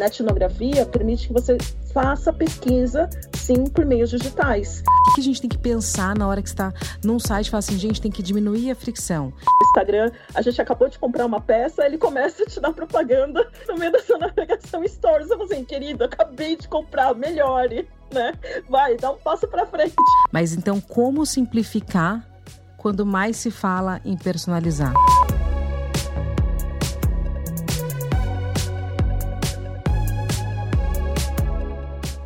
netnografia permite que você faça pesquisa, sim, por meios digitais. O que a gente tem que pensar na hora que está num site e fala assim, gente, tem que diminuir a fricção? Instagram, a gente acabou de comprar uma peça, ele começa a te dar propaganda no meio da sua navegação Stories. Eu falo assim, querido, acabei de comprar, melhore, né? Vai, dá um passo para frente. Mas então, como simplificar quando mais se fala em personalizar?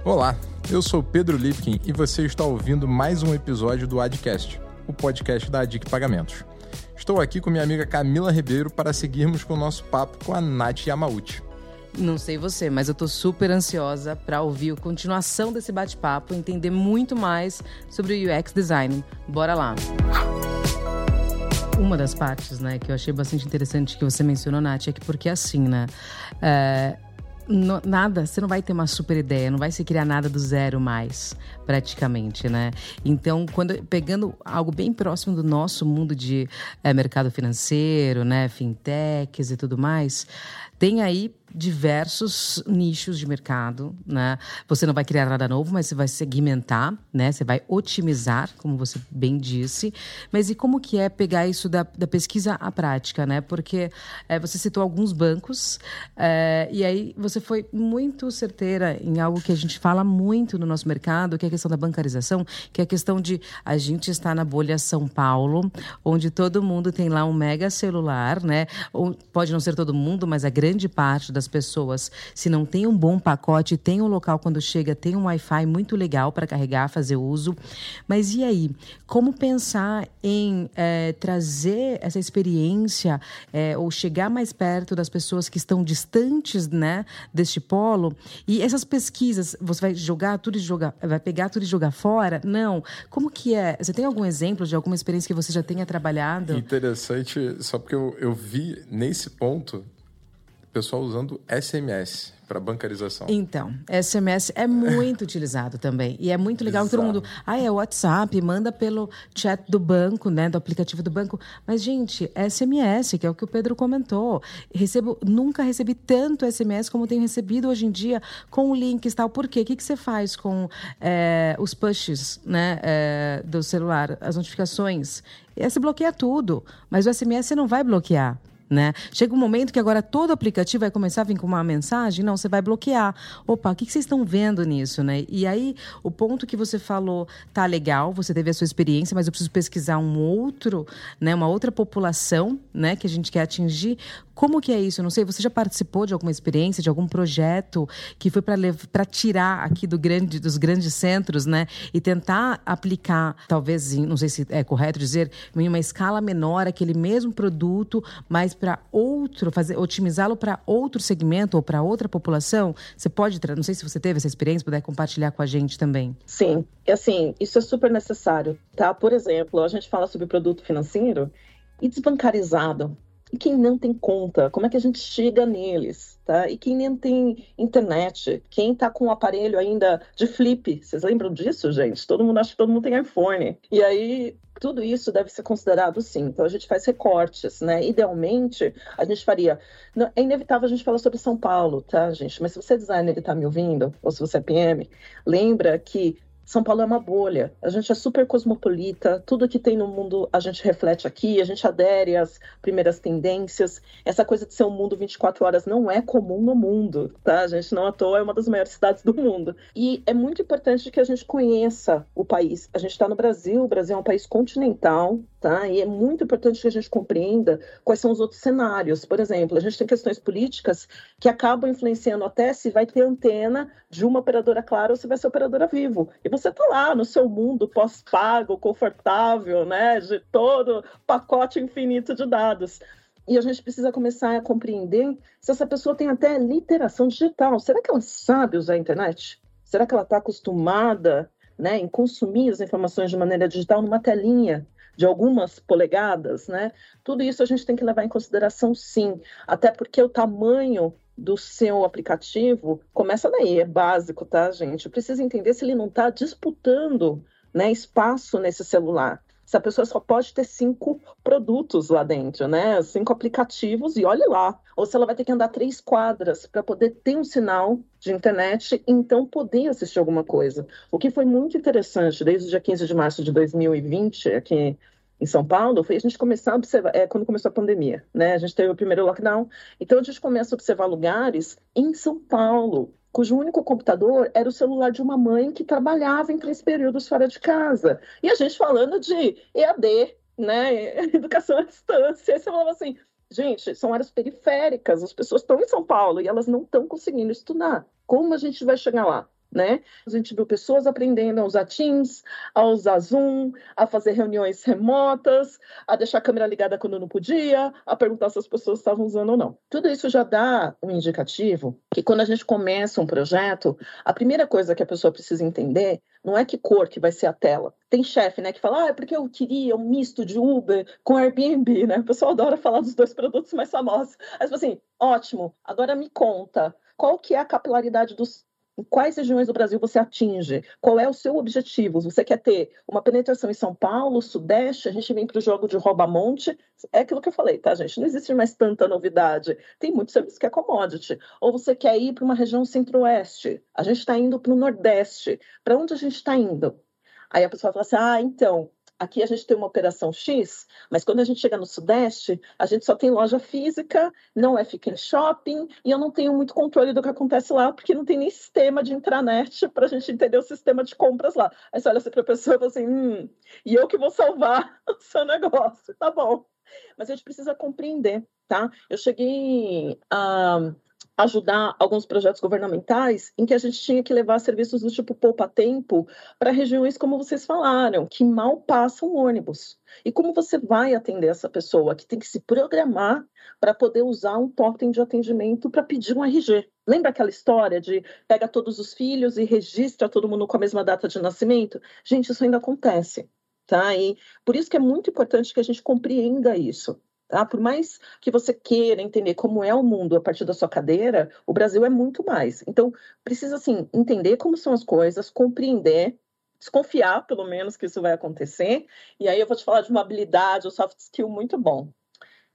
Olá, eu sou Pedro Lipkin e você está ouvindo mais um episódio do Adcast, o podcast da Adic Pagamentos. Estou aqui com minha amiga Camila Ribeiro para seguirmos com o nosso papo com a Nath Yamauchi. Não sei você, mas eu estou super ansiosa para ouvir a continuação desse bate-papo, entender muito mais sobre o UX design. Bora lá. Uma das partes, né, que eu achei bastante interessante que você mencionou, Nath, é que porque assim, né, é, nada, você não vai ter uma super ideia, não vai se criar nada do zero mais, praticamente, né? Então, quando pegando algo bem próximo do nosso mundo de é, mercado financeiro, né, fintechs e tudo mais, tem aí diversos nichos de mercado, né? Você não vai criar nada novo, mas você vai segmentar, né? Você vai otimizar, como você bem disse. Mas e como que é pegar isso da, da pesquisa à prática, né? Porque é, você citou alguns bancos é, e aí você foi muito certeira em algo que a gente fala muito no nosso mercado, que é a questão da bancarização, que é a questão de a gente está na bolha São Paulo, onde todo mundo tem lá um mega celular, né? Ou pode não ser todo mundo, mas a grande parte das das pessoas. Se não tem um bom pacote, tem um local quando chega, tem um Wi-Fi muito legal para carregar, fazer uso. Mas e aí? Como pensar em é, trazer essa experiência é, ou chegar mais perto das pessoas que estão distantes né, deste polo? E essas pesquisas, você vai jogar tudo e jogar, vai pegar tudo e jogar fora? Não. Como que é? Você tem algum exemplo de alguma experiência que você já tenha trabalhado? Interessante, só porque eu, eu vi nesse ponto pessoal usando SMS para bancarização. Então, SMS é muito utilizado também. E é muito legal que todo mundo. Ah, é WhatsApp, manda pelo chat do banco, né? Do aplicativo do banco. Mas, gente, SMS, que é o que o Pedro comentou. Recebo, nunca recebi tanto SMS como tenho recebido hoje em dia com links e tal. Por quê? O que, que você faz com é, os pushes né, é, do celular, as notificações? E você bloqueia tudo. Mas o SMS você não vai bloquear. Né? Chega um momento que agora todo aplicativo vai começar a vir com uma mensagem, não, você vai bloquear. Opa, o que vocês estão vendo nisso, né? E aí, o ponto que você falou tá legal, você teve a sua experiência, mas eu preciso pesquisar um outro, né, uma outra população, né, que a gente quer atingir. Como que é isso? Não sei, você já participou de alguma experiência, de algum projeto que foi para tirar aqui do grande, dos grandes centros, né, e tentar aplicar, talvez, não sei se é correto dizer, em uma escala menor aquele mesmo produto, mas para outro, fazer otimizá-lo para outro segmento ou para outra população? Você pode, não sei se você teve essa experiência, puder compartilhar com a gente também. Sim, assim, isso é super necessário, tá? Por exemplo, a gente fala sobre produto financeiro e desbancarizado. E quem não tem conta, como é que a gente chega neles? Tá? E quem nem tem internet, quem está com o aparelho ainda de flip, vocês lembram disso, gente? Todo mundo acha que todo mundo tem iPhone. E aí tudo isso deve ser considerado sim. Então a gente faz recortes, né? Idealmente, a gente faria. É inevitável a gente falar sobre São Paulo, tá, gente? Mas se você é designer e está me ouvindo, ou se você é PM, lembra que são Paulo é uma bolha. A gente é super cosmopolita, tudo que tem no mundo a gente reflete aqui, a gente adere às primeiras tendências. Essa coisa de ser um mundo 24 horas não é comum no mundo, tá? A gente não à toa é uma das maiores cidades do mundo. E é muito importante que a gente conheça o país. A gente está no Brasil, o Brasil é um país continental, tá? E é muito importante que a gente compreenda quais são os outros cenários. Por exemplo, a gente tem questões políticas que acabam influenciando até se vai ter antena de uma operadora clara ou se vai ser operadora vivo. E você está lá no seu mundo pós-pago, confortável, né? De todo pacote infinito de dados. E a gente precisa começar a compreender se essa pessoa tem até literação digital. Será que ela sabe usar a internet? Será que ela está acostumada né, em consumir as informações de maneira digital numa telinha de algumas polegadas, né? Tudo isso a gente tem que levar em consideração, sim, até porque o tamanho do seu aplicativo começa daí, é básico, tá, gente? Precisa entender se ele não está disputando né, espaço nesse celular. Se a pessoa só pode ter cinco produtos lá dentro, né? Cinco aplicativos e olhe lá. Ou se ela vai ter que andar três quadras para poder ter um sinal de internet e então poder assistir alguma coisa. O que foi muito interessante desde o dia 15 de março de 2020, aqui em São Paulo, foi a gente começar a observar, é, quando começou a pandemia, né? A gente teve o primeiro lockdown, então a gente começa a observar lugares em São Paulo, cujo único computador era o celular de uma mãe que trabalhava em três períodos fora de casa. E a gente falando de EAD, né? Educação à distância. Aí você falava assim, gente, são áreas periféricas, as pessoas estão em São Paulo e elas não estão conseguindo estudar. Como a gente vai chegar lá? Né? A gente viu pessoas aprendendo a usar Teams, a usar Zoom, a fazer reuniões remotas, a deixar a câmera ligada quando não podia, a perguntar se as pessoas estavam usando ou não. Tudo isso já dá um indicativo que quando a gente começa um projeto, a primeira coisa que a pessoa precisa entender não é que cor que vai ser a tela. Tem chefe, né, que fala, ah, é porque eu queria um misto de Uber com Airbnb, né? O pessoal adora falar dos dois produtos mais famosos. Mas assim, ótimo, agora me conta, qual que é a capilaridade dos quais regiões do Brasil você atinge? Qual é o seu objetivo? Você quer ter uma penetração em São Paulo, Sudeste? A gente vem para o jogo de rouba-monte. É aquilo que eu falei, tá, gente? Não existe mais tanta novidade. Tem muito serviço que é commodity. Ou você quer ir para uma região centro-oeste? A gente está indo para o Nordeste. Para onde a gente está indo? Aí a pessoa fala assim: ah, então, aqui a gente tem uma operação X, mas quando a gente chega no Sudeste, a gente só tem loja física, não é fica em shopping, e eu não tenho muito controle do que acontece lá, porque não tem nem sistema de intranet para a gente entender o sistema de compras lá. Aí você olha assim para a pessoa e fala assim, hum, e eu que vou salvar o seu negócio, tá bom. Mas a gente precisa compreender, tá? Eu cheguei a ajudar alguns projetos governamentais em que a gente tinha que levar serviços do tipo poupa-tempo para regiões como vocês falaram, que mal passam ônibus. E como você vai atender essa pessoa que tem que se programar para poder usar um totem de atendimento para pedir um RG? Lembra aquela história de pega todos os filhos e registra todo mundo com a mesma data de nascimento? Gente, isso ainda acontece. Tá? E por isso que é muito importante que a gente compreenda isso. Tá? Por mais que você queira entender como é o mundo a partir da sua cadeira, o Brasil é muito mais. Então, precisa, assim, entender como são as coisas, compreender, desconfiar, pelo menos, que isso vai acontecer. E aí eu vou te falar de uma habilidade, um soft skill muito bom.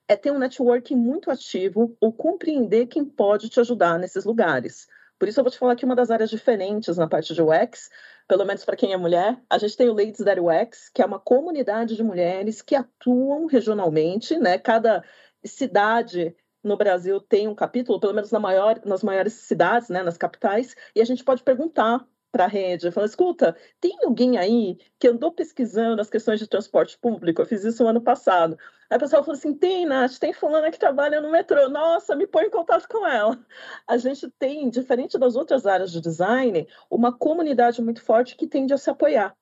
É ter um networking muito ativo ou compreender quem pode te ajudar nesses lugares. Por isso eu vou te falar que uma das áreas diferentes na parte de UX pelo menos para quem é mulher, a gente tem o Ladies That UX, que é uma comunidade de mulheres que atuam regionalmente, né? Cada cidade no Brasil tem um capítulo, pelo menos na maior, nas maiores cidades, né, nas capitais, e a gente pode perguntar para a rede, falando, escuta, tem alguém aí que andou pesquisando as questões de transporte público? Eu fiz isso no ano passado. Aí o pessoal falou assim, tem, Nath, tem fulana que trabalha no metrô. Nossa, me põe em contato com ela. A gente tem, diferente das outras áreas de design, uma comunidade muito forte que tende a se apoiar.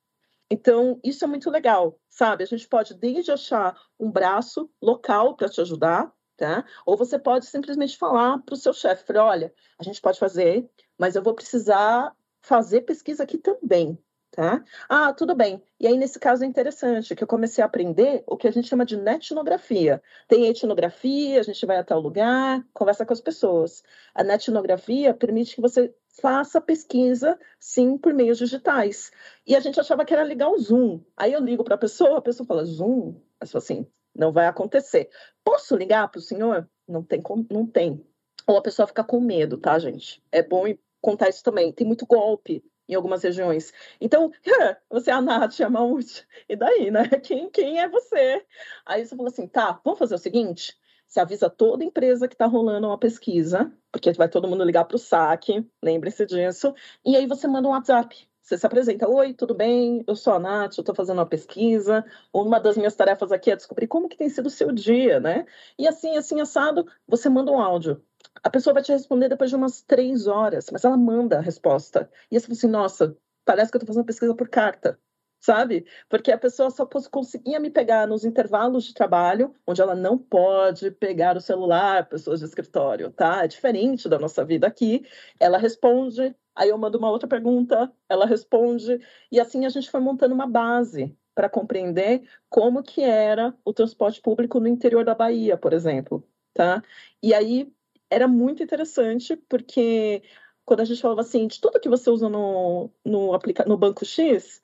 Então, isso é muito legal, sabe? A gente pode desde achar um braço local para te ajudar, tá? Ou você pode simplesmente falar para o seu chefe, olha, a gente pode fazer, mas eu vou precisar fazer pesquisa aqui também, tá? Ah, tudo bem. E aí, nesse caso, é interessante que eu comecei a aprender o que a gente chama de netnografia. Tem etnografia, a gente vai até o lugar, conversa com as pessoas. A netnografia permite que você faça pesquisa, sim, por meios digitais. E a gente achava que era ligar o Zoom. Aí eu ligo para a pessoa, a pessoa fala, Zoom? Eu assim, não vai acontecer. Posso ligar para o senhor? Não tem, não tem. Ou a pessoa fica com medo, tá, gente? É bom contar isso também. Tem muito golpe em algumas regiões. Então, você é a Nath, a Maúde, e daí, né? Quem, quem é você? Aí você fala assim, tá, vamos fazer o seguinte, você avisa toda empresa que está rolando uma pesquisa, porque vai todo mundo ligar para o saque, lembre-se disso, e aí você manda um WhatsApp. Você se apresenta, oi, tudo bem? Eu sou a Nath, eu estou fazendo uma pesquisa. Uma das minhas tarefas aqui é descobrir como que tem sido o seu dia, né? E assim, assim, assado, você manda um áudio a pessoa vai te responder depois de umas três horas, mas ela manda a resposta. E você fala assim, nossa, parece que eu estou fazendo pesquisa por carta, sabe? Porque a pessoa só conseguia me pegar nos intervalos de trabalho, onde ela não pode pegar o celular, pessoas de escritório, tá? É diferente da nossa vida aqui. Ela responde, aí eu mando uma outra pergunta, ela responde, e assim a gente foi montando uma base para compreender como que era o transporte público no interior da Bahia, por exemplo, tá? E aí era muito interessante, porque quando a gente falava assim, de tudo que você usa no, no, aplica no banco X,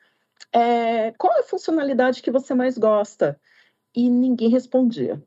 é, qual é a funcionalidade que você mais gosta? E ninguém respondia.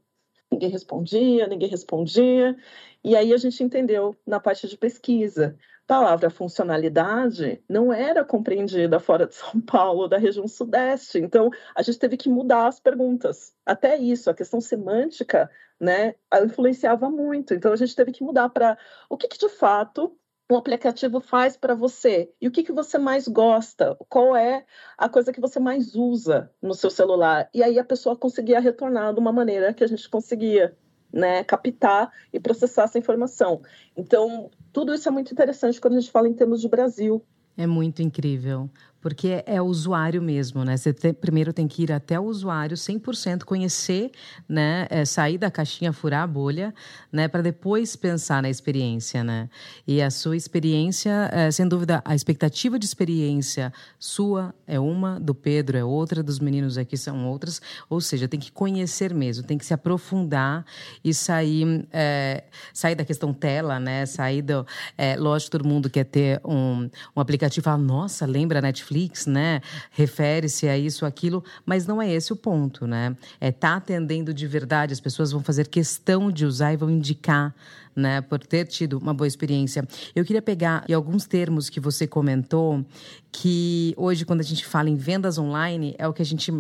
Ninguém respondia, ninguém respondia. E aí a gente entendeu na parte de pesquisa. Palavra funcionalidade não era compreendida fora de São Paulo, da região sudeste. Então, a gente teve que mudar as perguntas. Até isso, a questão semântica, né, influenciava muito. Então, a gente teve que mudar para o que, que de fato o aplicativo faz para você e o que, que você mais gosta, qual é a coisa que você mais usa no seu celular. E aí a pessoa conseguia retornar de uma maneira que a gente conseguia né, captar e processar essa informação. Então, tudo isso é muito interessante quando a gente fala em termos de Brasil. É muito incrível, porque é o usuário mesmo, né? Você tem, primeiro tem que ir até o usuário 100%, conhecer, né? É, sair da caixinha, furar a bolha, né? Para depois pensar na experiência, né? E a sua experiência, é, sem dúvida, a expectativa de experiência sua é uma, do Pedro é outra, dos meninos aqui são outras. Ou seja, tem que conhecer mesmo, tem que se aprofundar e sair, é, sair da questão tela, né? Sair do... É, lógico, todo mundo quer ter um, um aplicativo e nossa, lembra Netflix? Netflix, né? Refere-se a isso, aquilo, mas não é esse o ponto, né? É tá atendendo de verdade, as pessoas vão fazer questão de usar e vão indicar né, por ter tido uma boa experiência. Eu queria pegar alguns termos que você comentou, que hoje, quando a gente fala em vendas online, é o que a gente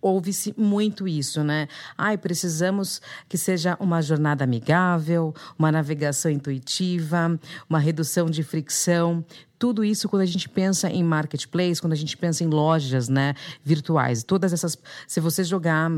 ouve-se muito isso, né? Ai, precisamos que seja uma jornada amigável, uma navegação intuitiva, uma redução de fricção. Tudo isso quando a gente pensa em marketplace, quando a gente pensa em lojas, né, virtuais. Todas essas, se você jogar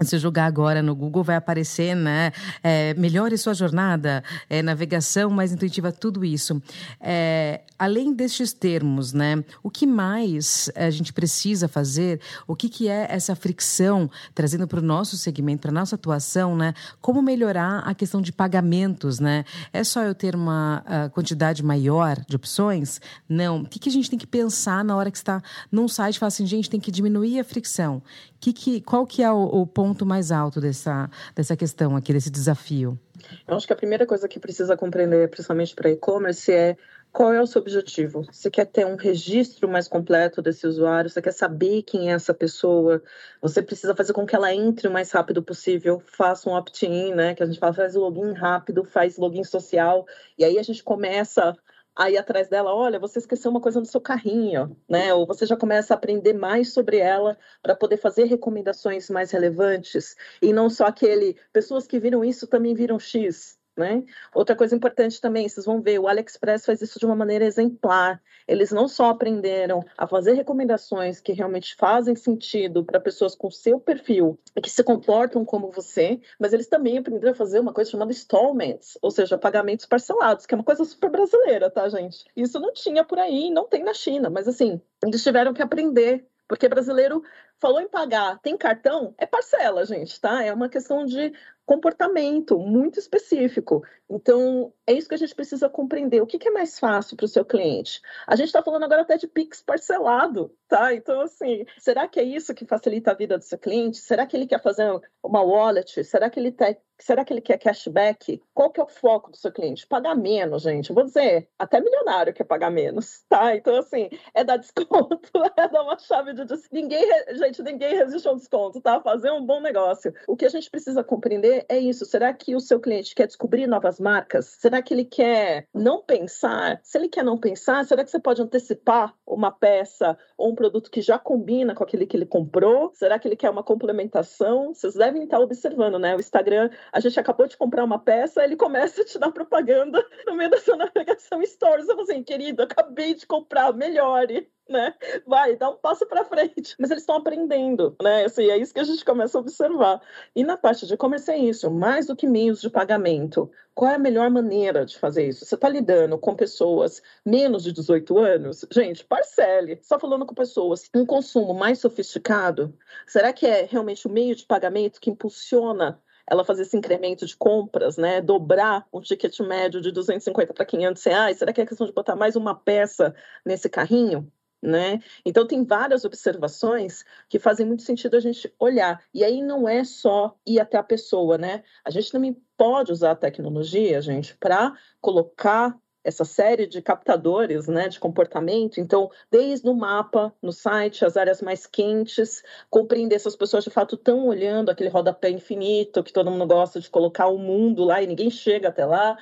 se jogar agora no Google, vai aparecer, né? É, melhore sua jornada, é, navegação mais intuitiva, tudo isso. É, além destes termos, né? O que mais a gente precisa fazer? O que, que é essa fricção trazendo para o nosso segmento, para a nossa atuação, né? Como melhorar a questão de pagamentos, né? É só eu ter uma quantidade maior de opções? Não. O que, que a gente tem que pensar na hora que está num site e falar assim, gente, tem que diminuir a fricção? Que, que, qual que é o, o ponto mais alto dessa, dessa questão aqui, desse desafio? Eu acho que a primeira coisa que precisa compreender, principalmente para e-commerce, é qual é o seu objetivo? Você quer ter um registro mais completo desse usuário? Você quer saber quem é essa pessoa? Você precisa fazer com que ela entre o mais rápido possível, faça um opt-in, né? Que a gente fala, faz login rápido, faz login social, e aí a gente começa aí atrás dela, olha, você esqueceu uma coisa no seu carrinho, né? Ou você já começa a aprender mais sobre ela para poder fazer recomendações mais relevantes e não só aquele, pessoas que viram isso também viram X, né? Outra coisa importante também, vocês vão ver, o AliExpress faz isso de uma maneira exemplar. Eles não só aprenderam a fazer recomendações que realmente fazem sentido para pessoas com seu perfil e que se comportam como você, mas eles também aprenderam a fazer uma coisa chamada installments, ou seja, pagamentos parcelados, que é uma coisa super brasileira, tá, gente? Isso não tinha por aí, não tem na China, mas assim, eles tiveram que aprender porque brasileiro falou em pagar, tem cartão, é parcela, gente, tá? É uma questão de comportamento muito específico. Então, é isso que a gente precisa compreender. O que, é mais fácil para o seu cliente? A gente está falando agora até de Pix parcelado, tá? Então, assim, será que é isso que facilita a vida do seu cliente? Será que ele quer fazer uma wallet? Será que ele Será que ele quer cashback? Qual que é o foco do seu cliente? Pagar menos, gente. Eu vou dizer, até milionário quer pagar menos, tá? Então, assim, é dar desconto, é dar uma chave de. Ninguém, gente, ninguém resiste ao desconto, tá? Fazer um bom negócio. O que a gente precisa compreender é isso. Será que o seu cliente quer descobrir novas marcas? Será que ele quer não pensar? Se ele quer não pensar, será que você pode antecipar uma peça ou um produto que já combina com aquele que ele comprou? Será que ele quer uma complementação? Vocês devem estar observando, né? O Instagram a gente acabou de comprar uma peça, ele começa a te dar propaganda no meio da sua navegação stories. Eu falo assim, querido, acabei de comprar, melhore. Né? Vai, dá um passo para frente. Mas eles estão aprendendo, né? Assim, é isso que a gente começa a observar. E na parte de e-commerce é isso, mais do que meios de pagamento. Qual é a melhor maneira de fazer isso? Você está lidando com pessoas menos de 18 anos? Gente, parcele. Só falando com pessoas um consumo mais sofisticado, será que é realmente o meio de pagamento que impulsiona ela fazer esse incremento de compras, né? Dobrar um ticket médio de 250 para 500 reais? Será que é questão de botar mais uma peça nesse carrinho? Né? Então tem várias observações que fazem muito sentido a gente olhar. E aí não é só ir até a pessoa, né? A gente também pode usar a tecnologia, gente, para colocar essa série de captadores né, de comportamento. Então, desde o mapa, no site, as áreas mais quentes, compreender se as pessoas de fato estão olhando aquele rodapé infinito que todo mundo gosta de colocar o mundo lá e ninguém chega até lá.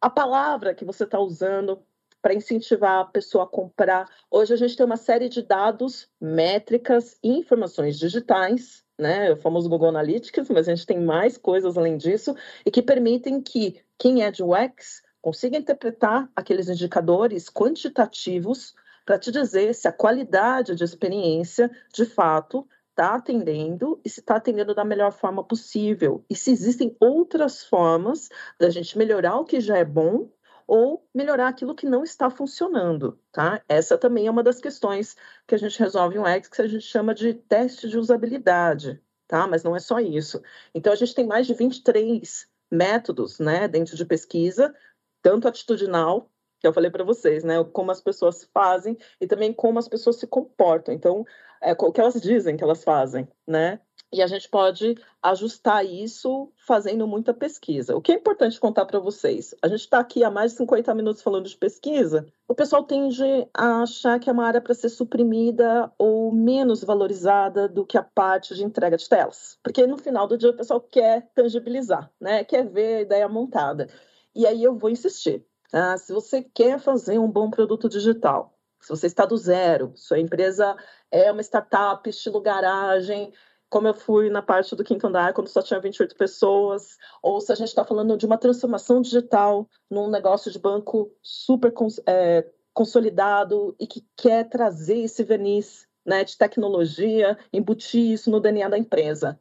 A palavra que você está usando para incentivar a pessoa a comprar. Hoje a gente tem uma série de dados, métricas e informações digitais né, o famoso Google Analytics, mas a gente tem mais coisas além disso, e que permitem que quem é de UX consiga interpretar aqueles indicadores quantitativos para te dizer se a qualidade de experiência, de fato, está atendendo e se está atendendo da melhor forma possível. E se existem outras formas da gente melhorar o que já é bom ou melhorar aquilo que não está funcionando, tá? Essa também é uma das questões que a gente resolve em um X, que a gente chama de teste de usabilidade, tá? Mas não é só isso. Então, a gente tem mais de 23 métodos, né, dentro de pesquisa, tanto atitudinal, que eu falei para vocês, né? Como as pessoas fazem e também como as pessoas se comportam. Então, é, o que elas dizem que elas fazem, né? E a gente pode ajustar isso fazendo muita pesquisa. O que é importante contar para vocês? A gente está aqui há mais de 50 minutos falando de pesquisa. O pessoal tende a achar que é uma área para ser suprimida ou menos valorizada do que a parte de entrega de telas. Porque no final do dia o pessoal quer tangibilizar, né? quer ver a ideia montada. E aí eu vou insistir. Tá? Se você quer fazer um bom produto digital, se você está do zero, sua empresa é uma startup, estilo garagem, como eu fui na parte do quinto andar, quando só tinha 28 pessoas, ou se a gente está falando de uma transformação digital num negócio de banco super é, consolidado e que quer trazer esse verniz né, de tecnologia, embutir isso no DNA da empresa.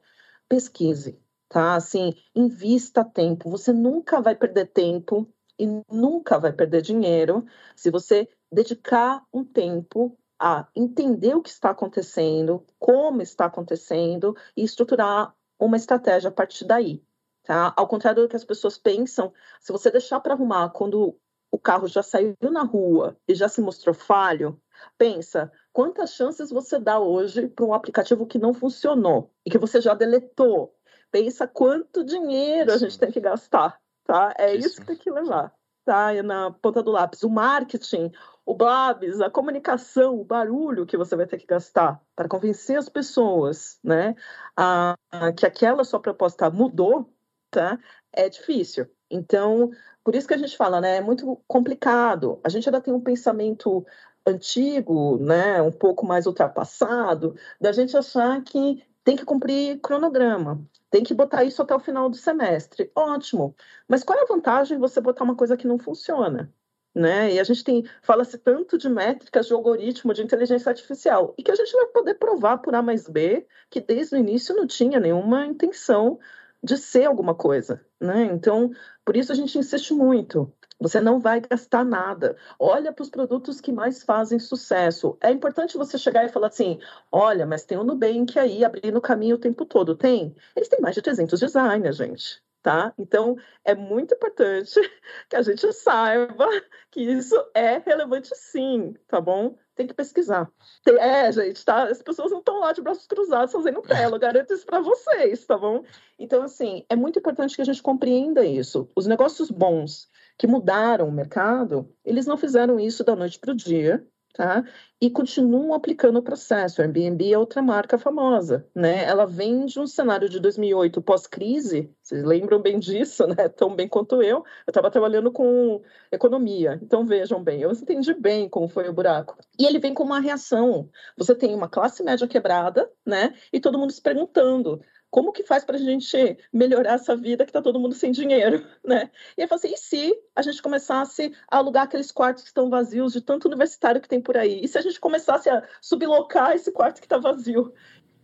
Pesquise, tá? Assim, invista tempo. Você nunca vai perder tempo e nunca vai perder dinheiro se você dedicar um tempo a entender o que está acontecendo, como está acontecendo e estruturar uma estratégia a partir daí. Tá? Ao contrário do que as pessoas pensam, se você deixar para arrumar quando o carro já saiu na rua e já se mostrou falho, pensa quantas chances você dá hoje para um aplicativo que não funcionou e que você já deletou pensa quanto dinheiro isso. a gente tem que gastar, tá? É isso, isso que tem que levar, tá? E na ponta do lápis. O marketing, o blabs, a comunicação, o barulho que você vai ter que gastar para convencer as pessoas, né? A, a, que aquela sua proposta mudou, tá? É difícil. Então, por isso que a gente fala, né? É muito complicado. A gente ainda tem um pensamento antigo, né? Um pouco mais ultrapassado, da gente achar que tem que cumprir cronograma, tem que botar isso até o final do semestre. Ótimo. Mas qual é a vantagem de você botar uma coisa que não funciona? Né? E a gente tem fala-se tanto de métricas de algoritmo de inteligência artificial e que a gente vai poder provar por A mais B que desde o início não tinha nenhuma intenção de ser alguma coisa, né? Então, por isso a gente insiste muito. Você não vai gastar nada. Olha para os produtos que mais fazem sucesso. É importante você chegar e falar assim: olha, mas tem o Nubank aí abrindo o caminho o tempo todo. Tem? Eles têm mais de 300 designers, gente. Tá? Então, é muito importante que a gente saiba que isso é relevante sim, tá bom? Tem que pesquisar. É, gente, tá? As pessoas não estão lá de braços cruzados fazendo tela, eu garanto isso para vocês, tá bom? Então, assim, é muito importante que a gente compreenda isso. Os negócios bons que mudaram o mercado, eles não fizeram isso da noite para o dia, tá? E continuam aplicando o processo. A Airbnb é outra marca famosa, né? Ela vem de um cenário de 2008 pós-crise, vocês lembram bem disso, né? Tão bem quanto eu. Eu estava trabalhando com economia, então vejam bem, eu entendi bem como foi o buraco. E ele vem com uma reação. Você tem uma classe média quebrada, né? E todo mundo se perguntando: como que faz para a gente melhorar essa vida que está todo mundo sem dinheiro, né? E eu falei assim, e se a gente começasse a alugar aqueles quartos que estão vazios de tanto universitário que tem por aí? E se a gente começasse a sublocar esse quarto que está vazio?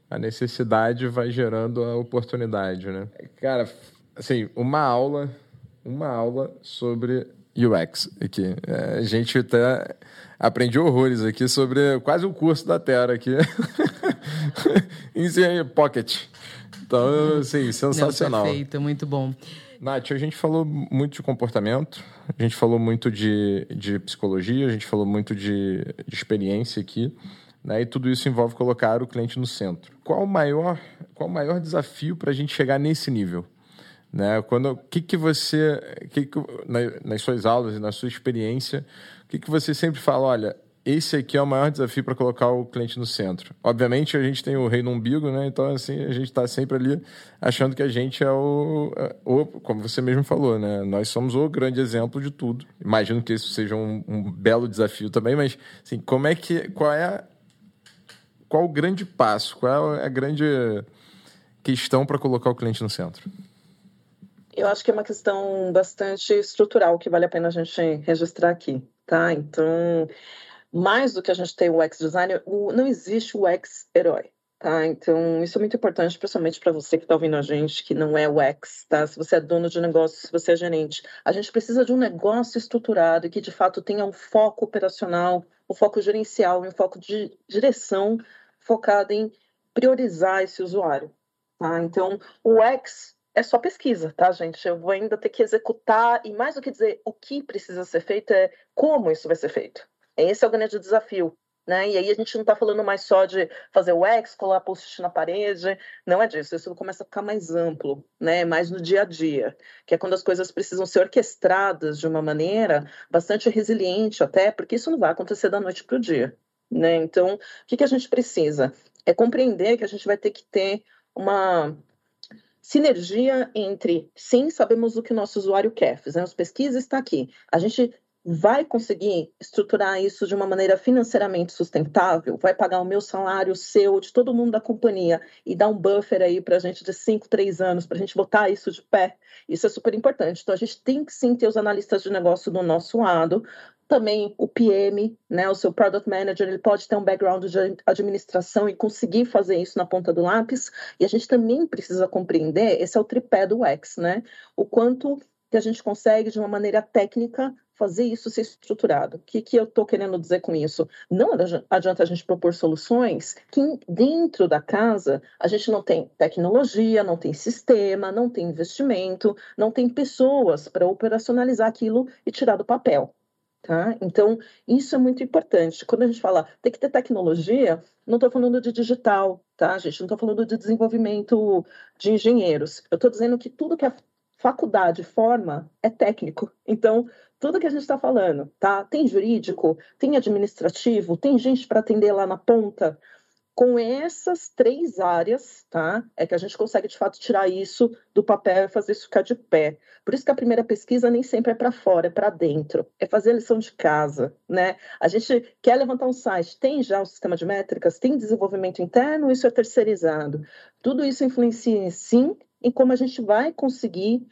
A necessidade vai gerando a oportunidade, né? Cara, assim, uma aula, uma aula sobre UX aqui. É, a gente até aprendi horrores aqui sobre quase o curso da Terra aqui. em Pocket. Então, assim, sensacional. Não, perfeito, muito bom. Nath, a gente falou muito de comportamento, a gente falou muito de, de psicologia, a gente falou muito de, de experiência aqui, né? E tudo isso envolve colocar o cliente no centro. Qual o maior, qual o maior desafio para a gente chegar nesse nível? Né? Quando, que que você, que que, nas suas aulas e na sua experiência, o que, que você sempre fala, olha, esse aqui é o maior desafio para colocar o cliente no centro. Obviamente, a gente tem o rei no umbigo, né? Então, assim, a gente está sempre ali achando que a gente é o, é, o, Como você mesmo falou, né? Nós somos o grande exemplo de tudo. Imagino que isso seja um, um belo desafio também, mas, assim, como é que. Qual é. Qual o grande passo? Qual é a grande questão para colocar o cliente no centro? Eu acho que é uma questão bastante estrutural que vale a pena a gente registrar aqui, tá? Então, mais do que a gente ter o ex-designer, não existe o ex-herói. Tá, então isso é muito importante, principalmente para você que está ouvindo a gente, que não é ex, tá? Se você é dono de negócio, se você é gerente, a gente precisa de um negócio estruturado e que de fato tenha um foco operacional, um foco gerencial, um foco de direção focado em priorizar esse usuário, tá? Então o ex é só pesquisa, tá, gente? Eu vou ainda ter que executar e mais do que dizer o que precisa ser feito é como isso vai ser feito. Esse é o grande desafio. Né? E aí a gente não está falando mais só de fazer o X, colar post na parede, não é disso. Isso começa a ficar mais amplo, né? Mais no dia a dia, que é quando as coisas precisam ser orquestradas de uma maneira bastante resiliente, até porque isso não vai acontecer da noite para o dia, né? Então, o que, que a gente precisa é compreender que a gente vai ter que ter uma sinergia entre, sim, sabemos o que o nosso usuário quer, fizemos pesquisa, está aqui. A gente vai conseguir estruturar isso de uma maneira financeiramente sustentável? Vai pagar o meu salário, o seu, de todo mundo da companhia e dar um buffer aí para a gente de 5, 3 anos, para a gente botar isso de pé? Isso é super importante. Então, a gente tem que sim ter os analistas de negócio do nosso lado, também o PM, né, o seu product manager, ele pode ter um background de administração e conseguir fazer isso na ponta do lápis. E a gente também precisa compreender, esse é o tripé do X, né? O quanto que a gente consegue, de uma maneira técnica, fazer isso ser estruturado. O que, que eu estou querendo dizer com isso? Não adianta a gente propor soluções que dentro da casa a gente não tem tecnologia, não tem sistema, não tem investimento, não tem pessoas para operacionalizar aquilo e tirar do papel. Tá? Então, isso é muito importante. Quando a gente fala tem que ter tecnologia, não estou falando de digital, tá, gente? Não estou falando de desenvolvimento de engenheiros. Eu estou dizendo que tudo que a faculdade forma é técnico. Então, tudo que a gente está falando, tá? Tem jurídico, tem administrativo, tem gente para atender lá na ponta. Com essas três áreas, tá? É que a gente consegue de fato tirar isso do papel e fazer isso ficar de pé. Por isso que a primeira pesquisa nem sempre é para fora, é para dentro. É fazer a lição de casa, né? A gente quer levantar um site, tem já um sistema de métricas, tem desenvolvimento interno, isso é terceirizado. Tudo isso influencia sim em como a gente vai conseguir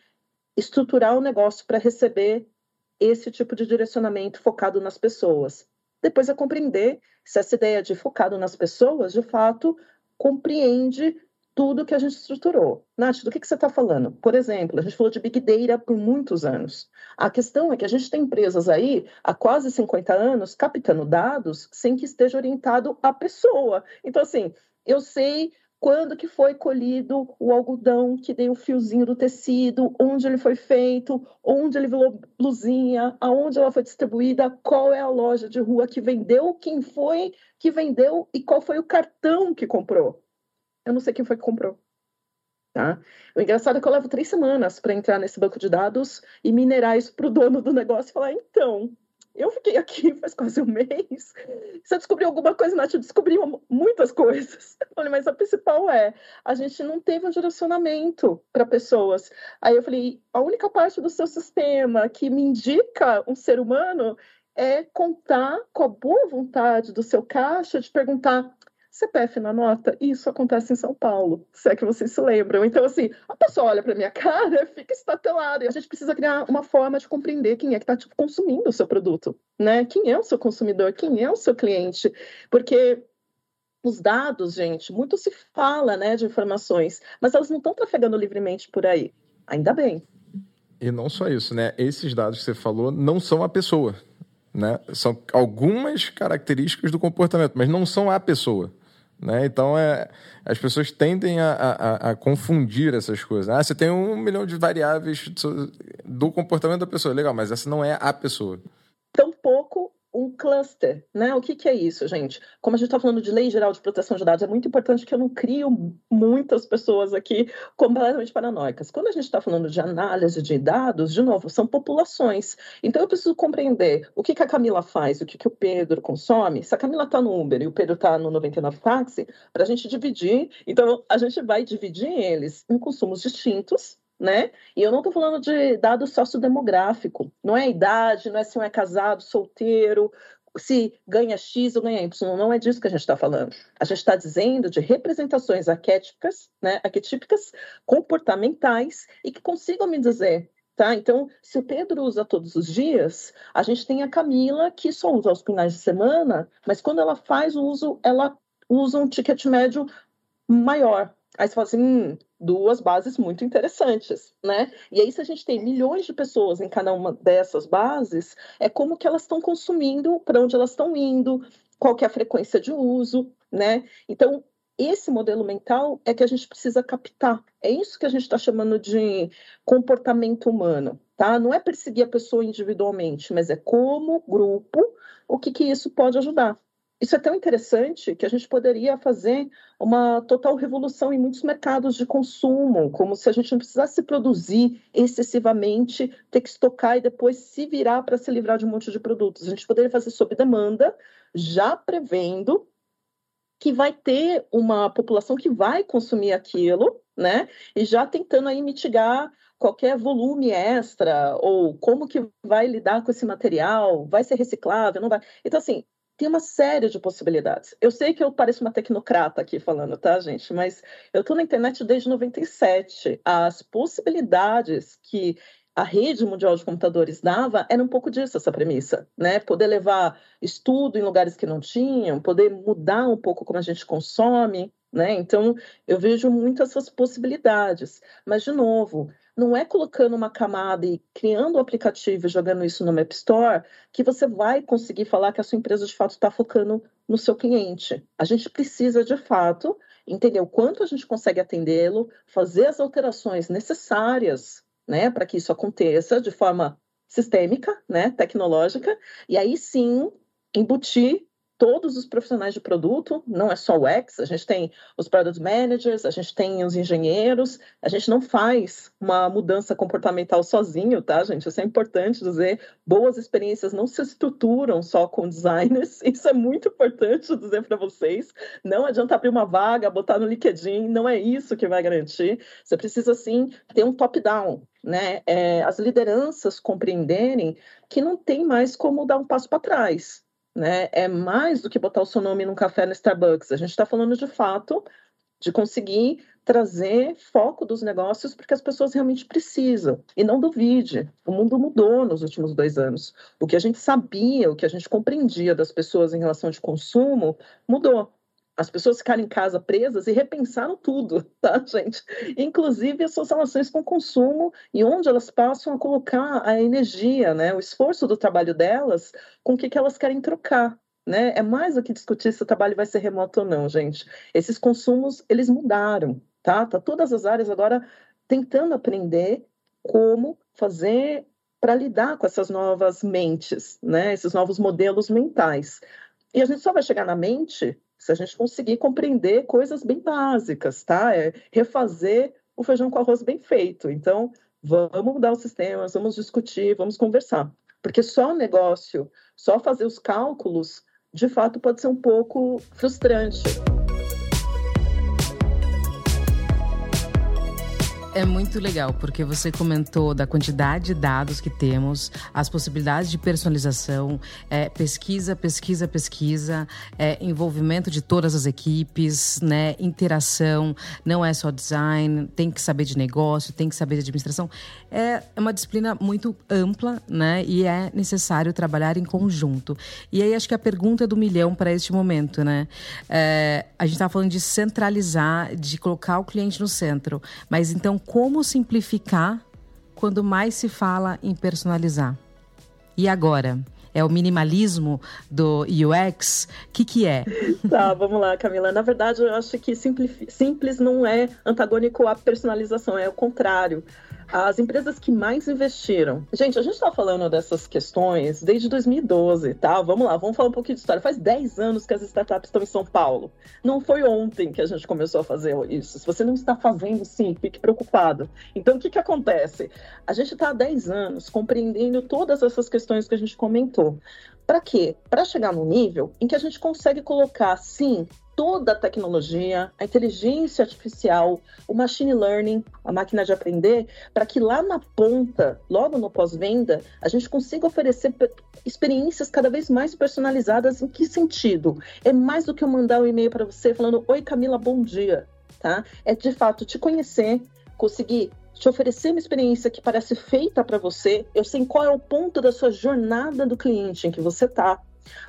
estruturar o negócio para receber esse tipo de direcionamento focado nas pessoas. Depois é compreender se essa ideia de focado nas pessoas, de fato, compreende tudo que a gente estruturou. Nath, do que, que você está falando? Por exemplo, a gente falou de Big Data por muitos anos. A questão é que a gente tem empresas aí há quase 50 anos captando dados sem que esteja orientado à pessoa. Então, assim, eu sei quando que foi colhido o algodão que deu o fiozinho do tecido, onde ele foi feito, onde ele virou blusinha, aonde ela foi distribuída, qual é a loja de rua que vendeu, quem foi que vendeu e qual foi o cartão que comprou. Eu não sei quem foi que comprou. Tá? O engraçado é que eu levo três semanas para entrar nesse banco de dados e minerar isso para o dono do negócio e falar: então, eu fiquei aqui faz quase um mês. Você descobriu alguma coisa, Nath? Eu descobri muitas coisas. Eu falei, mas a principal é, a gente não teve um direcionamento para pessoas. Aí eu falei, a única parte do seu sistema que me indica um ser humano é contar com a boa vontade do seu caixa de perguntar CPF na nota, isso acontece em São Paulo, se é que vocês se lembram. Então, assim, a pessoa olha para minha cara, fica estatelada, e a gente precisa criar uma forma de compreender quem é que está tipo, consumindo o seu produto, né? Quem é o seu consumidor, quem é o seu cliente, porque os dados, gente, muito se fala, né, de informações, mas elas não estão trafegando livremente por aí. Ainda bem. E não só isso, né? Esses dados que você falou não são a pessoa, né? São algumas características do comportamento, mas não são a pessoa. Né? Então, é, as pessoas tendem a, a, a, confundir essas coisas. Ah, você tem um milhão de variáveis do comportamento da pessoa. Legal, mas essa não é a pessoa. Tampouco um cluster, né? O que, que é isso, gente? Como a gente está falando de lei geral de proteção de dados, é muito importante que eu não crio muitas pessoas aqui completamente paranoicas. Quando a gente está falando de análise de dados, de novo, são populações. Então eu preciso compreender o que, que a Camila faz, o que, que o Pedro consome. Se a Camila está no Uber e o Pedro está no 99 Táxi, para a gente dividir, então a gente vai dividir eles em consumos distintos, né? E eu não estou falando de dado sociodemográfico, não é idade, não é se um é casado, solteiro, se ganha X ou ganha Y, não é disso que a gente está falando. A gente está dizendo de representações arquétipicas, né, arquetípicas, comportamentais e que consigam me dizer Tá? Então, se o Pedro usa todos os dias, a gente tem a Camila que só usa aos finais de semana, mas quando ela faz o uso, ela usa um ticket médio maior. Aí você fala assim, hum, duas bases muito interessantes, né? E aí, se a gente tem milhões de pessoas em cada uma dessas bases, é como que elas estão consumindo, para onde elas estão indo, qual que é a frequência de uso, né? Então, esse modelo mental é que a gente precisa captar. É isso que a gente está chamando de comportamento humano, tá? Não é perseguir a pessoa individualmente, mas é como grupo o que, que isso pode ajudar. Isso é tão interessante que a gente poderia fazer uma total revolução em muitos mercados de consumo, como se a gente não precisasse produzir excessivamente, ter que estocar e depois se virar para se livrar de um monte de produtos. A gente poderia fazer sob demanda, já prevendo que vai ter uma população que vai consumir aquilo, né? E já tentando aí mitigar qualquer volume extra ou como que vai lidar com esse material, vai ser reciclável, não vai. Então assim, tem uma série de possibilidades. Eu sei que eu pareço uma tecnocrata aqui falando, tá, gente? Mas eu estou na internet desde 97. As possibilidades que a rede mundial de computadores dava era um pouco disso, essa premissa, né? Poder levar estudo em lugares que não tinham, poder mudar um pouco como a gente consome, né? Então, eu vejo muitas essas possibilidades. Mas, de novo, não é colocando uma camada e criando o um aplicativo e jogando isso no App Store que você vai conseguir falar que a sua empresa de fato está focando no seu cliente. A gente precisa de fato entender o quanto a gente consegue atendê-lo, fazer as alterações necessárias, né, para que isso aconteça de forma sistêmica, né, tecnológica, e aí sim embutir todos os profissionais de produto, não é só o X, a gente tem os product managers, a gente tem os engenheiros, a gente não faz uma mudança comportamental sozinho, tá, gente? Isso é importante dizer. Boas experiências não se estruturam só com designers, isso é muito importante dizer para vocês. Não adianta abrir uma vaga, botar no LinkedIn, não é isso que vai garantir. Você precisa, sim, ter um top-down, né? É, as lideranças compreenderem que não tem mais como dar um passo para trás né? É mais do que botar o seu nome num café no Starbucks. A gente está falando de fato de conseguir trazer foco dos negócios porque as pessoas realmente precisam. E não duvide, o mundo mudou nos últimos dois anos. O que a gente sabia, o que a gente compreendia das pessoas em relação de consumo, mudou as pessoas ficaram em casa presas e repensaram tudo, tá, gente? Inclusive as suas relações com o consumo e onde elas passam a colocar a energia, né, o esforço do trabalho delas com o que, que elas querem trocar. Né? É mais do que discutir se o trabalho vai ser remoto ou não, gente. Esses consumos, eles mudaram, tá? Tá todas as áreas agora tentando aprender como fazer para lidar com essas novas mentes, né? Esses novos modelos mentais. E a gente só vai chegar na mente se a gente conseguir compreender coisas bem básicas, tá? É refazer o feijão com arroz bem feito. Então, vamos mudar os sistemas, vamos discutir, vamos conversar. Porque só o negócio, só fazer os cálculos, de fato pode ser um pouco frustrante. É muito legal, porque você comentou da quantidade de dados que temos, as possibilidades de personalização, é, pesquisa, pesquisa, pesquisa, é, envolvimento de todas as equipes, né, interação, não é só design, tem que saber de negócio, tem que saber de administração. É uma disciplina muito ampla, né, e é necessário trabalhar em conjunto. E aí acho que a pergunta é do milhão para este momento, né? É, a gente está falando de centralizar, de colocar o cliente no centro, mas então como simplificar quando mais se fala em personalizar. E agora? É o minimalismo do UX? O que, que é? Tá, vamos lá, Camila. Na verdade, eu acho que simples, não é antagônico à personalização, é o contrário. As empresas que mais investiram. Gente, a gente está falando dessas questões desde 2012, tá? Vamos lá, vamos falar um pouquinho de história. Faz 10 anos que as startups estão em São Paulo. Não foi ontem que a gente começou a fazer isso. Se você não está fazendo, sim, fique preocupado. Então, o que, que acontece? A gente está há 10 anos compreendendo todas essas questões que a gente comentou. Para quê? Para chegar num nível em que a gente consegue colocar, sim, toda a tecnologia, a inteligência artificial, o machine learning, a máquina de aprender, para que lá na ponta, logo no pós-venda, a gente consiga oferecer experiências cada vez mais personalizadas. Em que sentido? É mais do que eu mandar um e-mail para você falando: Oi, Camila, bom dia. Tá? É de fato te conhecer, conseguir te oferecer uma experiência que parece feita para você, eu sei qual é o ponto da sua jornada do cliente em que você está,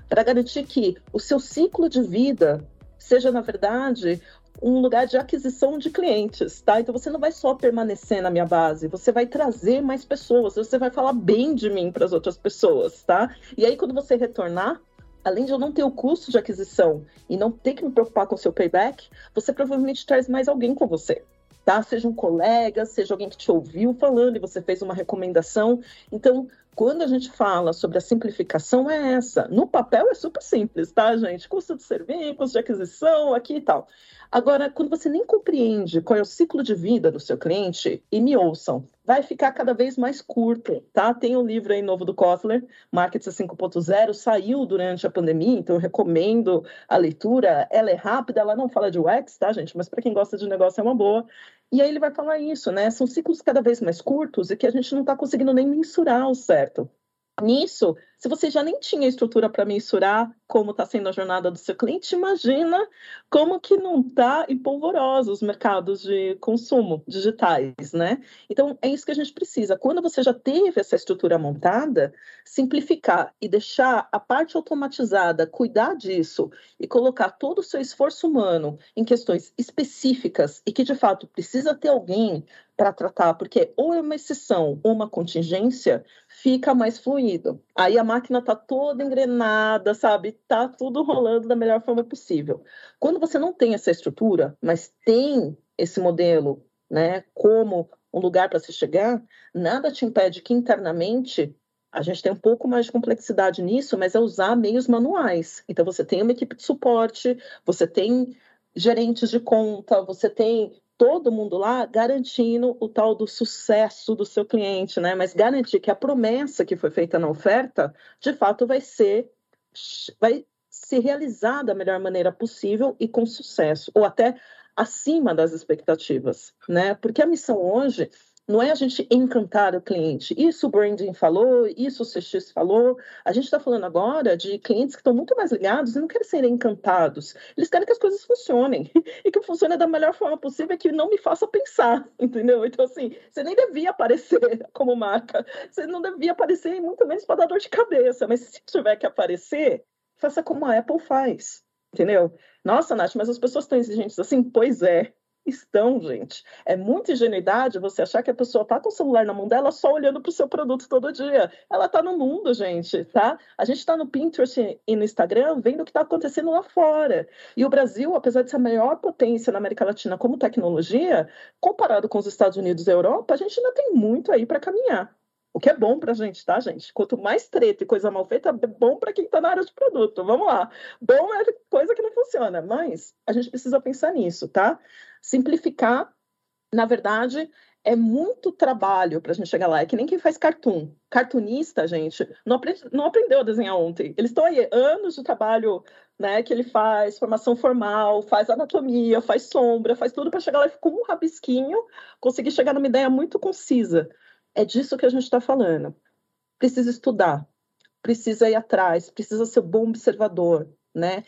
para garantir que o seu ciclo de vida seja, na verdade, um lugar de aquisição de clientes, tá? Então você não vai só permanecer na minha base, você vai trazer mais pessoas, você vai falar bem de mim para as outras pessoas, tá? E aí quando você retornar, além de eu não ter o custo de aquisição e não ter que me preocupar com o seu payback, você provavelmente traz mais alguém com você tá? Seja um colega, seja alguém que te ouviu falando e você fez uma recomendação. Então, quando a gente fala sobre a simplificação, é essa. No papel é super simples, tá, gente? Custo de serviço, custo de aquisição, aqui e tal. Agora, quando você nem compreende qual é o ciclo de vida do seu cliente, e me ouçam, vai ficar cada vez mais curto, tá? Tem um livro aí novo do Kotler, Marketing 5.0, saiu durante a pandemia, então eu recomendo a leitura. Ela é rápida, ela não fala de UX, tá, gente? Mas para quem gosta de negócio é uma boa. E aí ele vai falar isso, né? São ciclos cada vez mais curtos e que a gente não está conseguindo nem mensurar o certo. Nisso, se você já nem tinha estrutura para mensurar como está sendo a jornada do seu cliente, imagina como que não está em polvorosa os mercados de consumo digitais, né? Então, é isso que a gente precisa. Quando você já teve essa estrutura montada, simplificar e deixar a parte automatizada cuidar disso e colocar todo o seu esforço humano em questões específicas e que, de fato, precisa ter alguém para tratar, porque ou é uma exceção ou uma contingência, fica mais fluido. Aí a máquina está toda engrenada, sabe? Tá tudo rolando da melhor forma possível. Quando você não tem essa estrutura, mas tem esse modelo, né, como um lugar para se chegar, nada te impede que internamente a gente tem um pouco mais de complexidade nisso, mas é usar meios manuais. Então você tem uma equipe de suporte, você tem gerentes de conta, você tem todo mundo lá garantindo o tal do sucesso do seu cliente, né? Mas garantir que a promessa que foi feita na oferta, de fato, vai ser vai ser realizada da melhor maneira possível e com sucesso, ou até acima das expectativas, né? Porque a missão hoje não é a gente encantar o cliente. Isso o branding falou, isso o CX falou. A gente está falando agora de clientes que estão muito mais ligados e não querem ser encantados. Eles querem que as coisas funcionem e que funcione da melhor forma possível e que não me faça pensar, entendeu? Então, assim, você nem devia aparecer como marca. Você não devia aparecer, muito menos para dar dor de cabeça. Mas se tiver que aparecer, faça como a Apple faz, entendeu? Nossa, Nath, mas as pessoas estão exigentes assim? Pois é estão, gente. É muita ingenuidade você achar que a pessoa está com o celular na mão dela só olhando para o seu produto todo dia. Ela está no mundo, gente, tá? A gente está no Pinterest e no Instagram vendo o que está acontecendo lá fora. E o Brasil, apesar de ser a maior potência na América Latina como tecnologia, comparado com os Estados Unidos e Europa, a gente ainda tem muito aí para caminhar. O que é bom para a gente, tá, gente? Quanto mais treta e coisa mal feita, é bom para quem está na área de produto. Vamos lá. Bom é coisa que não funciona, mas a gente precisa pensar nisso, tá? Simplificar, na verdade, é muito trabalho para a gente chegar lá. É que nem quem faz cartoon. Cartunista, gente, não, não aprendeu a desenhar ontem. Eles estão aí, anos de trabalho né, que ele faz, formação formal, faz anatomia, faz sombra, faz tudo para chegar lá e com um rabisquinho conseguir chegar numa ideia muito concisa. É disso que a gente está falando. Precisa estudar, precisa ir atrás, precisa ser bom observador, né?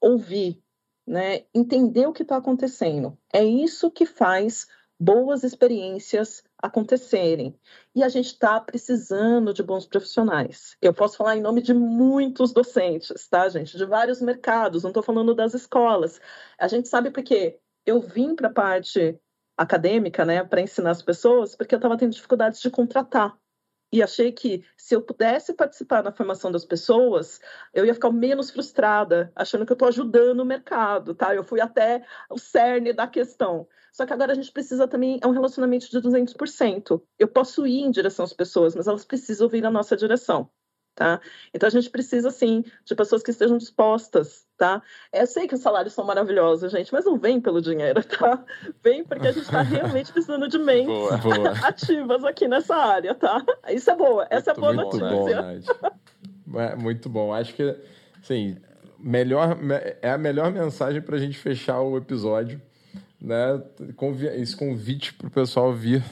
Ouvir, né? Entender o que está acontecendo. É isso que faz boas experiências acontecerem. E a gente está precisando de bons profissionais. Eu posso falar em nome de muitos docentes, tá, gente? De vários mercados, não estou falando das escolas. A gente sabe porque eu vim para a parte acadêmica, né, para ensinar as pessoas, porque eu estava tendo dificuldades de contratar. e achei que se eu pudesse participar na formação das pessoas, eu ia ficar menos frustrada, achando que eu estou ajudando o mercado, tá? Eu fui até o cerne da questão. Só que agora a gente precisa também, é um relacionamento de 200%. Eu posso ir em direção às pessoas, mas elas precisam vir na nossa direção. Tá? Então a gente precisa sim de pessoas que estejam dispostas, tá? Eu sei que os salários são maravilhosos, gente, mas não vem pelo dinheiro, tá? Vem porque a gente está realmente precisando de mentes boa, boa. ativas aqui nessa área, tá? Isso é boa, essa muito, é boa muito notícia. Bom, é, muito bom. Acho que, assim, melhor, é a melhor mensagem para a gente fechar o episódio, né? Esse convite para o pessoal vir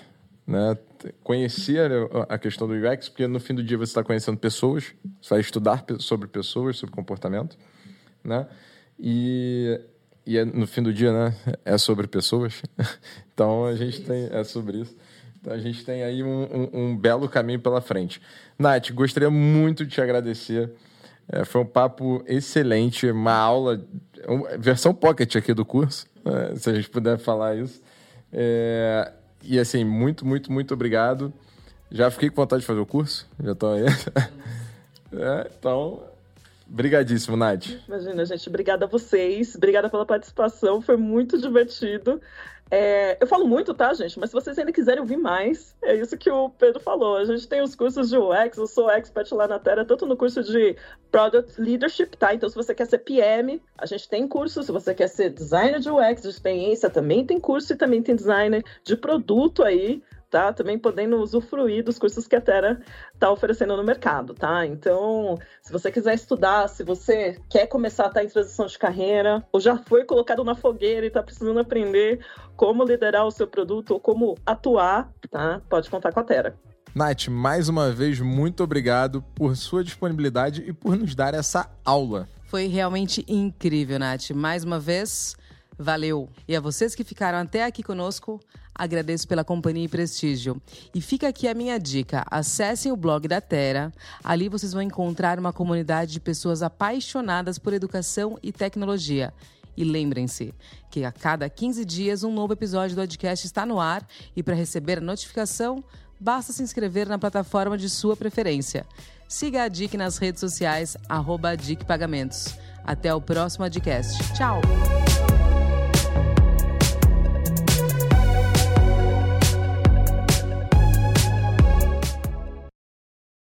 né? Conhecer a questão do UX, porque no fim do dia você está conhecendo pessoas, você vai estudar sobre pessoas, sobre comportamento, né? E, e é, no fim do dia, né? É sobre pessoas. então a gente tem é sobre isso. Então a gente tem aí um, um, um belo caminho pela frente. Nath, gostaria muito de te agradecer. É, foi um papo excelente, uma aula, versão pocket aqui do curso, né? se a gente puder falar isso. É, e assim, muito, muito, muito obrigado. Já fiquei com vontade de fazer o curso, já estou aí. é, então, brigadíssimo, Nath. Imagina, gente, obrigada a vocês, obrigada pela participação, foi muito divertido. É, eu falo muito, tá, gente? Mas se vocês ainda quiserem ouvir mais, é isso que o Pedro falou. A gente tem os cursos de UX, eu sou expert lá na Terra, tanto no curso de Product Leadership, tá? Então, se você quer ser PM, a gente tem curso. Se você quer ser designer de UX, de experiência, também tem curso e também tem designer de produto aí tá? Também podendo usufruir dos cursos que a Terra está oferecendo no mercado, tá? Então, se você quiser estudar, se você quer começar a estar em transição de carreira, ou já foi colocado na fogueira e está precisando aprender como liderar o seu produto ou como atuar, tá? Pode contar com a Terra. Nath, mais uma vez, muito obrigado por sua disponibilidade e por nos dar essa aula. Foi realmente incrível, Nath. Mais uma vez, valeu. E a vocês que ficaram até aqui conosco, Agradeço pela companhia e prestígio. E fica aqui a minha dica: acessem o blog da Terra. Ali vocês vão encontrar uma comunidade de pessoas apaixonadas por educação e tecnologia. E lembrem-se que a cada 15 dias um novo episódio do podcast está no ar e para receber a notificação, basta se inscrever na plataforma de sua preferência. Siga a DIC nas redes sociais, arroba DIC Pagamentos. Até o próximo podcast. Tchau!